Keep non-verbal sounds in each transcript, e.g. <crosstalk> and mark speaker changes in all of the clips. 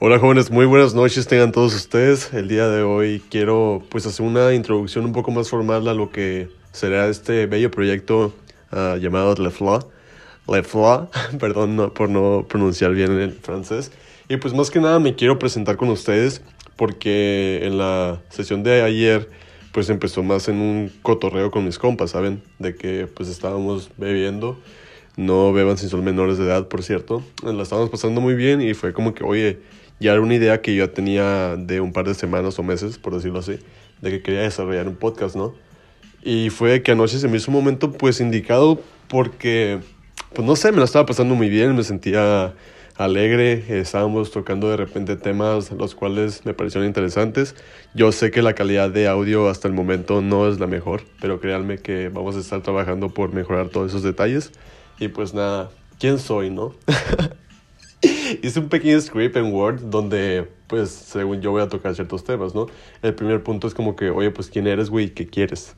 Speaker 1: Hola jóvenes, muy buenas noches tengan todos ustedes. El día de hoy quiero pues hacer una introducción un poco más formal a lo que será este bello proyecto uh, llamado Le Fla. Le Fla, <laughs> perdón por no pronunciar bien el francés. Y pues más que nada me quiero presentar con ustedes porque en la sesión de ayer pues empezó más en un cotorreo con mis compas, ¿saben? De que pues estábamos bebiendo. No beban si son menores de edad, por cierto. La estábamos pasando muy bien y fue como que, oye, ya era una idea que yo tenía de un par de semanas o meses, por decirlo así, de que quería desarrollar un podcast, ¿no? Y fue que anoche se me hizo un momento pues indicado porque, pues no sé, me lo estaba pasando muy bien, me sentía alegre, estábamos tocando de repente temas los cuales me parecieron interesantes. Yo sé que la calidad de audio hasta el momento no es la mejor, pero créanme que vamos a estar trabajando por mejorar todos esos detalles. Y pues nada, ¿quién soy, no? <laughs> Hice un pequeño script en Word donde, pues, según yo voy a tocar ciertos temas, ¿no? El primer punto es como que, oye, pues, ¿quién eres, güey? ¿Qué quieres?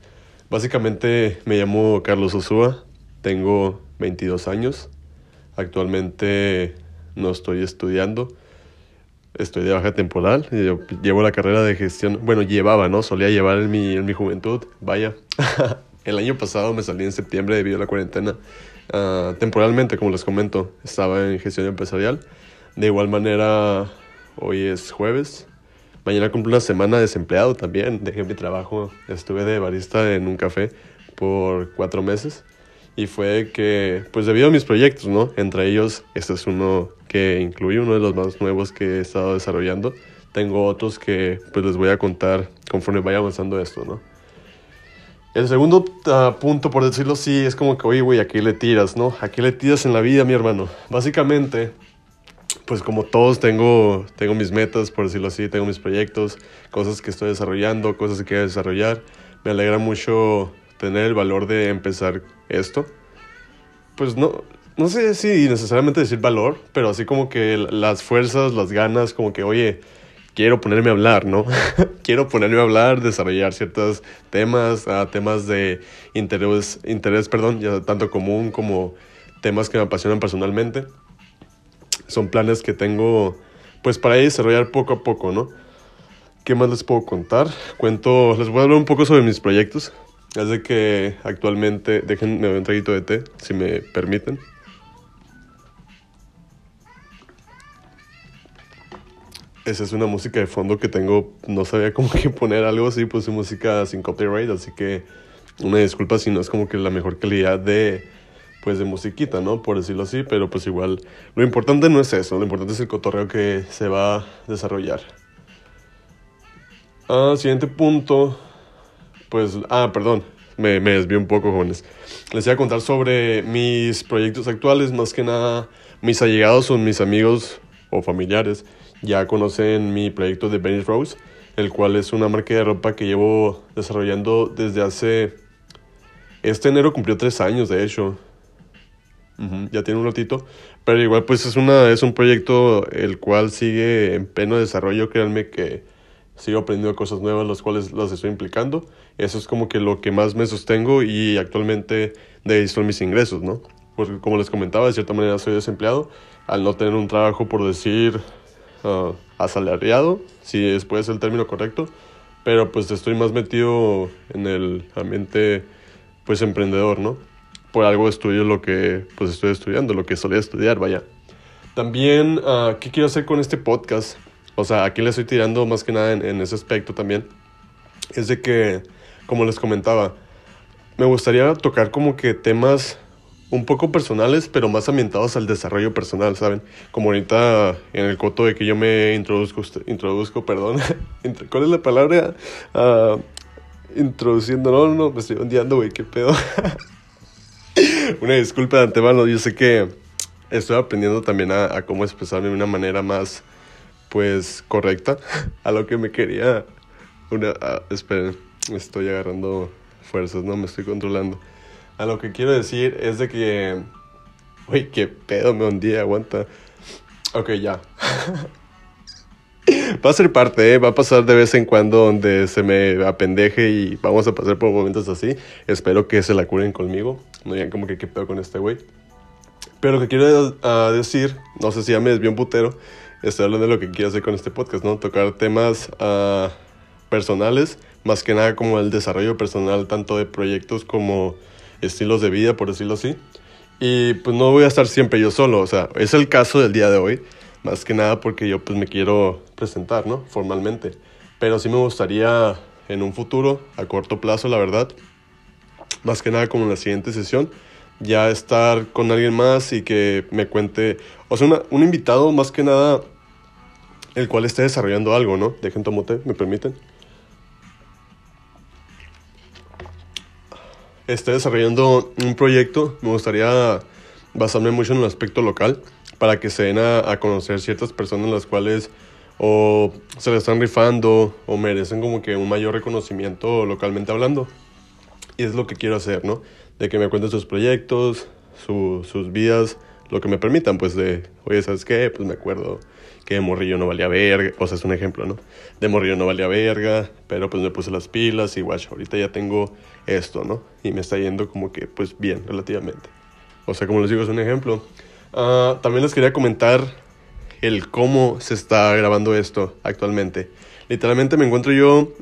Speaker 1: Básicamente me llamo Carlos Osúa, tengo 22 años, actualmente no estoy estudiando, estoy de baja temporal, yo llevo la carrera de gestión, bueno, llevaba, ¿no? Solía llevar en mi, en mi juventud, vaya. <laughs> El año pasado me salí en septiembre debido a la cuarentena Uh, temporalmente, como les comento, estaba en gestión empresarial. De igual manera, hoy es jueves. Mañana cumplo una semana desempleado también. Dejé mi trabajo. Estuve de barista en un café por cuatro meses. Y fue que, pues debido a mis proyectos, ¿no? Entre ellos, este es uno que incluye uno de los más nuevos que he estado desarrollando. Tengo otros que pues les voy a contar conforme vaya avanzando esto, ¿no? El segundo uh, punto, por decirlo así, es como que, oye, güey, aquí le tiras, ¿no? Aquí le tiras en la vida, mi hermano. Básicamente, pues como todos tengo, tengo mis metas, por decirlo así, tengo mis proyectos, cosas que estoy desarrollando, cosas que quiero desarrollar. Me alegra mucho tener el valor de empezar esto. Pues no, no sé si necesariamente decir valor, pero así como que las fuerzas, las ganas, como que, oye, quiero ponerme a hablar, ¿no? <laughs> quiero ponerme a hablar, desarrollar ciertos temas, uh, temas de interés, interés, perdón, ya tanto común como temas que me apasionan personalmente. Son planes que tengo, pues, para desarrollar poco a poco, ¿no? ¿Qué más les puedo contar? Cuento, les voy a hablar un poco sobre mis proyectos. Es de que actualmente, déjenme un traguito de té, si me permiten. Esa es una música de fondo que tengo, no sabía cómo poner algo así, puse música sin copyright, así que una disculpa si no es como que la mejor calidad de, pues de musiquita, ¿no? Por decirlo así, pero pues igual, lo importante no es eso, lo importante es el cotorreo que se va a desarrollar. Ah, siguiente punto, pues, ah, perdón, me, me desvío un poco, jóvenes. Les voy a contar sobre mis proyectos actuales, más que nada mis allegados son mis amigos o familiares ya conocen mi proyecto de Benny Rose, el cual es una marca de ropa que llevo desarrollando desde hace... Este enero cumplió tres años, de hecho. ya tiene un ratito. Pero igual pues es, una, es un proyecto el cual sigue en pleno desarrollo. Créanme que sigo aprendiendo cosas nuevas, las cuales las estoy implicando. Eso es como que lo que más me sostengo y actualmente de ahí son mis ingresos, ¿no? Porque como les comentaba, de cierta manera soy desempleado. Al no tener un trabajo, por decir, asalariado, si es el término correcto, pero pues estoy más metido en el ambiente pues emprendedor, ¿no? Por algo estudio lo que pues estoy estudiando, lo que solía estudiar, vaya. También, uh, ¿qué quiero hacer con este podcast? O sea, aquí le estoy tirando más que nada en, en ese aspecto también. Es de que, como les comentaba, me gustaría tocar como que temas un poco personales, pero más ambientados al desarrollo personal, ¿saben? Como ahorita en el coto de que yo me introduzco, introduzco, perdón, <laughs> ¿cuál es la palabra? Uh, introduciendo, no, no, me estoy ondeando, güey, qué pedo. <laughs> una disculpa de antemano, yo sé que estoy aprendiendo también a, cómo expresarme de una manera más, pues, correcta <laughs> a lo que me quería. Una, esperen, estoy agarrando fuerzas, no me estoy controlando. A lo que quiero decir es de que... Uy, qué pedo me hundí, aguanta. Ok, ya. <laughs> va a ser parte, ¿eh? va a pasar de vez en cuando donde se me apendeje y vamos a pasar por momentos así. Espero que se la curen conmigo. No digan como que qué pedo con este güey. Pero lo que quiero uh, decir, no sé si ya me desvió un putero, estoy hablando de lo que quiero hacer con este podcast, ¿no? Tocar temas uh, personales, más que nada como el desarrollo personal, tanto de proyectos como estilos de vida, por decirlo así. Y pues no voy a estar siempre yo solo, o sea, es el caso del día de hoy, más que nada porque yo pues me quiero presentar, ¿no? Formalmente. Pero sí me gustaría en un futuro, a corto plazo, la verdad, más que nada como en la siguiente sesión, ya estar con alguien más y que me cuente, o sea, un invitado más que nada, el cual esté desarrollando algo, ¿no? Dejen tomote, ¿me permiten? Esté desarrollando un proyecto, me gustaría basarme mucho en el aspecto local para que se den a, conocer ciertas personas las cuales o se le están rifando o merecen como que un mayor reconocimiento localmente hablando. Y es lo que quiero hacer, ¿no? De que me cuenten sus proyectos, sus vidas, lo que me permitan, pues de, oye, ¿sabes qué? Pues me acuerdo que de morrillo no valía verga, o sea, es un ejemplo, ¿no? De morrillo no valía verga, pero pues me puse las pilas y guacho, ahorita ya tengo esto, ¿no? Y me está yendo como que, pues bien, relativamente. O sea, como les digo, es un ejemplo. Uh, también les quería comentar el cómo se está grabando esto actualmente. Literalmente me encuentro yo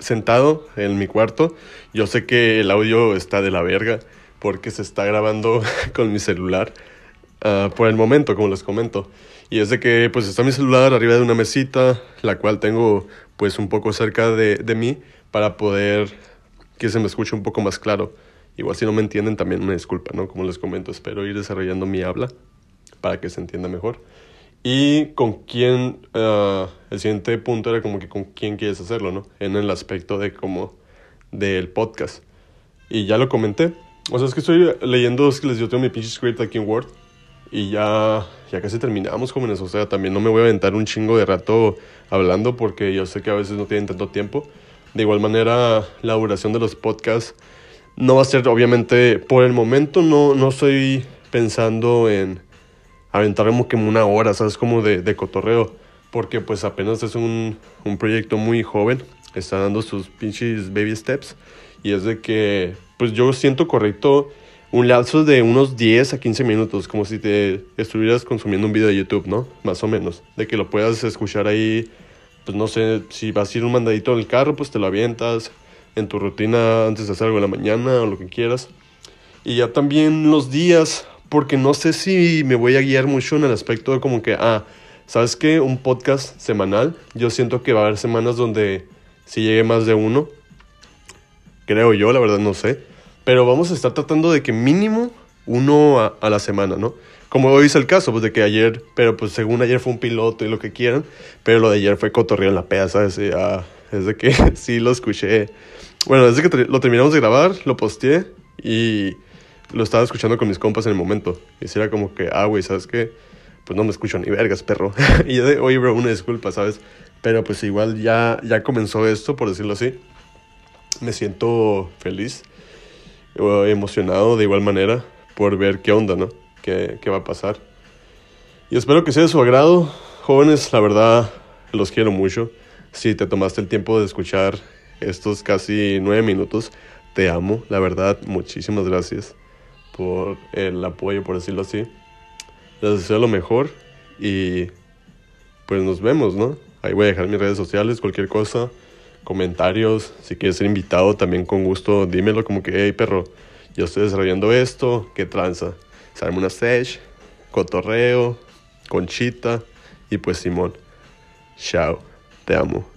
Speaker 1: sentado en mi cuarto. Yo sé que el audio está de la verga porque se está grabando <laughs> con mi celular uh, por el momento, como les comento. Y es de que pues está mi celular arriba de una mesita, la cual tengo pues un poco cerca de, de mí para poder que se me escuche un poco más claro. Igual si no me entienden también una disculpa, ¿no? Como les comento, espero ir desarrollando mi habla para que se entienda mejor. Y con quién, uh, el siguiente punto era como que con quién quieres hacerlo, ¿no? En el aspecto de como del podcast. Y ya lo comenté. O sea, es que estoy leyendo, es que les yo tengo mi pinche script aquí en Word. Y ya, ya casi terminamos, jóvenes. O sea, también no me voy a aventar un chingo de rato hablando porque yo sé que a veces no tienen tanto tiempo. De igual manera, la duración de los podcasts no va a ser, obviamente, por el momento no, no estoy pensando en aventar como que una hora, ¿sabes? Como de, de cotorreo. Porque pues apenas es un, un proyecto muy joven. Está dando sus pinches baby steps. Y es de que, pues yo siento correcto un lapso de unos 10 a 15 minutos, como si te estuvieras consumiendo un video de YouTube, ¿no? Más o menos. De que lo puedas escuchar ahí, pues no sé, si vas a ir un mandadito en el carro, pues te lo avientas en tu rutina antes de hacer algo en la mañana o lo que quieras. Y ya también los días, porque no sé si me voy a guiar mucho en el aspecto de como que, ah, ¿sabes qué? Un podcast semanal. Yo siento que va a haber semanas donde si llegue más de uno. Creo yo, la verdad no sé. Pero vamos a estar tratando de que mínimo uno a, la semana, ¿no? Como hoy es el caso, pues de que ayer, pero pues según ayer fue un piloto y lo que quieran, pero lo de ayer fue cotorreo en la peda, ¿sabes? Ah, es de que <laughs> sí lo escuché. Bueno, desde que lo terminamos de grabar, lo posteé y lo estaba escuchando con mis compas en el momento. Y si era como que, ah, güey, ¿sabes qué? Pues no me escucho ni vergas, perro. <laughs> y yo de, oye, bro, una disculpa, ¿sabes? Pero pues igual ya, ya comenzó esto, por decirlo así. Me siento feliz, emocionado de igual manera por ver qué onda, ¿no? ¿Qué, qué va a pasar? Y espero que sea de su agrado. Jóvenes, la verdad, los quiero mucho. Si te tomaste el tiempo de escuchar estos casi nueve minutos, te amo, la verdad, muchísimas gracias por el apoyo, por decirlo así. Les deseo lo mejor y pues nos vemos, ¿no? Ahí voy a dejar mis redes sociales, cualquier cosa, comentarios, si quieres ser invitado también con gusto, dímelo como que, hey perro, yo estoy desarrollando esto, ¿qué tranza? Se una stage, cotorreo, conchita y pues Simón. Chao, te amo.